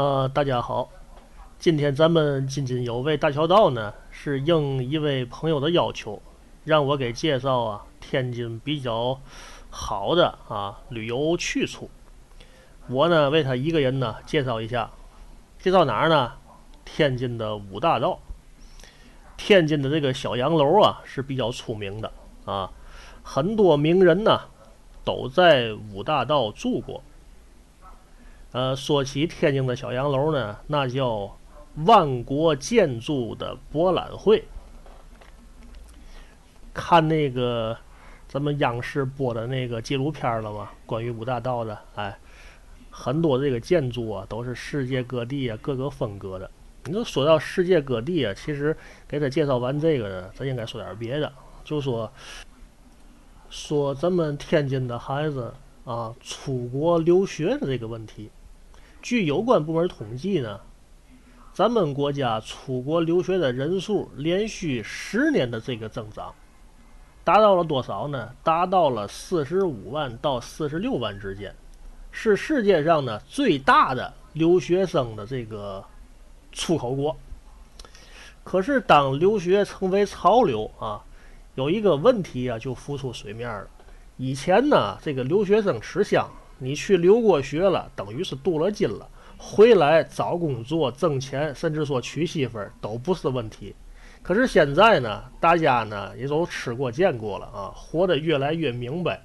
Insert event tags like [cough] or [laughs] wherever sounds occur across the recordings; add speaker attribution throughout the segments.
Speaker 1: 呃，大家好，今天咱们津津有味大桥道呢，是应一位朋友的要求，让我给介绍啊天津比较好的啊旅游去处。我呢为他一个人呢介绍一下，介绍哪儿呢？天津的五大道。天津的这个小洋楼啊是比较出名的啊，很多名人呢都在五大道住过。呃，说起天津的小洋楼呢，那叫万国建筑的博览会。看那个咱们央视播的那个纪录片了吗？关于五大道的，哎，很多这个建筑啊，都是世界各地啊各个风格的。你说说到世界各地啊，其实给他介绍完这个呢，咱应该说点别的，就说说咱们天津的孩子啊出国留学的这个问题。据有关部门统计呢，咱们国家出国留学的人数连续十年的这个增长，达到了多少呢？达到了四十五万到四十六万之间，是世界上呢最大的留学生的这个出口国。可是当留学成为潮流啊，有一个问题啊就浮出水面了。以前呢，这个留学生吃香。你去留过学了，等于是镀了金了，回来找工作挣钱，甚至说娶媳妇儿都不是问题。可是现在呢，大家呢也都吃过见过了啊，活得越来越明白，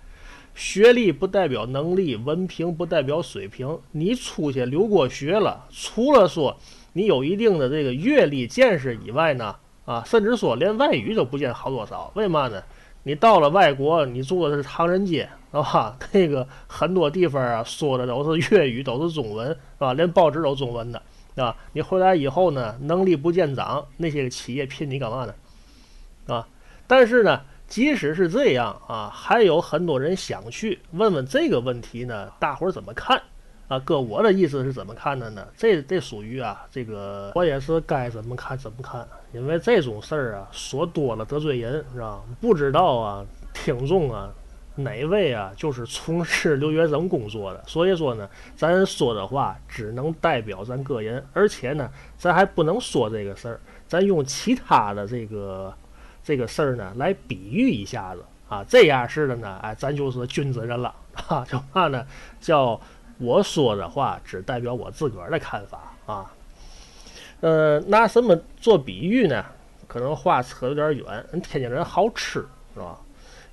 Speaker 1: 学历不代表能力，文凭不代表水平。你出去留过学了，除了说你有一定的这个阅历见识以外呢，啊，甚至说连外语都不见好多少。为嘛呢？你到了外国，你住的是唐人街，是吧？[laughs] 那个很多地方啊，说的都是粤语，都是中文，是吧？连报纸都中文的，啊，你回来以后呢，能力不见长，那些个企业聘你干嘛呢？啊，但是呢，即使是这样啊，还有很多人想去问问这个问题呢，大伙儿怎么看？啊，哥，我的意思是怎么看的呢？这这属于啊，这个我也是该怎么看怎么看，因为这种事儿啊，说多了得罪人，是吧？不知道啊，听众啊，哪位啊，就是从事留学生工作的，所以说呢，咱说的话只能代表咱个人，而且呢，咱还不能说这个事儿，咱用其他的这个这个事儿呢来比喻一下子啊，这样式的呢，哎，咱就是君子人了 [laughs] 啊，叫嘛呢？叫。我说的话只代表我自个儿的看法啊，呃，拿什么做比喻呢？可能话扯有点远。天津人好吃是吧？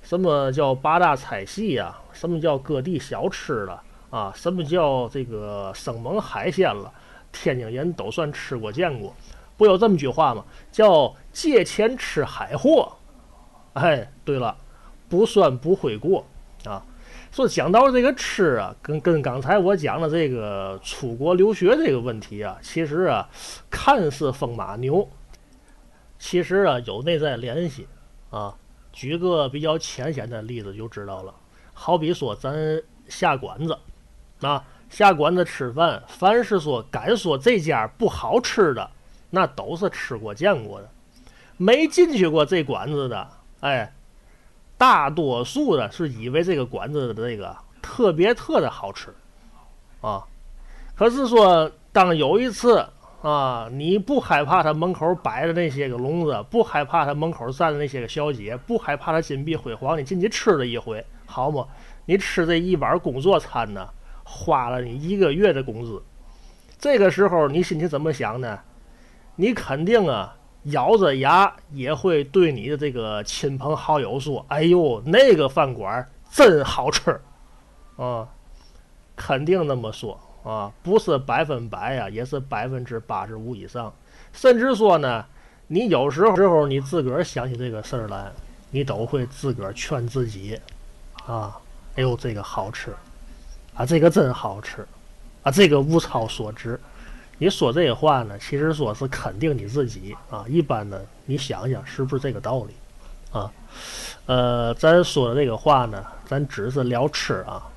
Speaker 1: 什么叫八大菜系呀？什么叫各地小吃了啊？什么叫这个生猛海鲜了？天津人都算吃过见过。不有这么句话吗？叫借钱吃海货。哎，对了，不酸不会过。说讲到这个吃啊，跟跟刚才我讲的这个出国留学这个问题啊，其实啊，看似风马牛，其实啊有内在联系啊。举个比较浅显的例子就知道了，好比说咱下馆子啊，下馆子吃饭，凡是说敢说这家不好吃的，那都是吃过见过的，没进去过这馆子的，哎。大多数的是以为这个馆子的这个特别特的好吃，啊，可是说当有一次啊，你不害怕他门口摆的那些个笼子，不害怕他门口站的那些个小姐，不害怕他金碧辉煌，你进去吃了一回，好吗？你吃这一碗工作餐呢，花了你一个月的工资，这个时候你心情怎么想呢？你肯定啊。咬着牙也会对你的这个亲朋好友说：“哎呦，那个饭馆真好吃，啊，肯定那么说啊，不是百分百呀，也是百分之八十五以上。甚至说呢，你有时候时候你自个儿想起这个事儿来，你都会自个儿劝自己，啊，哎呦，这个好吃，啊，这个真好吃，啊，这个物超所值。”你说这话呢，其实说是肯定你自己啊。一般呢，你想想是不是这个道理啊？呃，咱说的这个话呢，咱只是聊吃啊。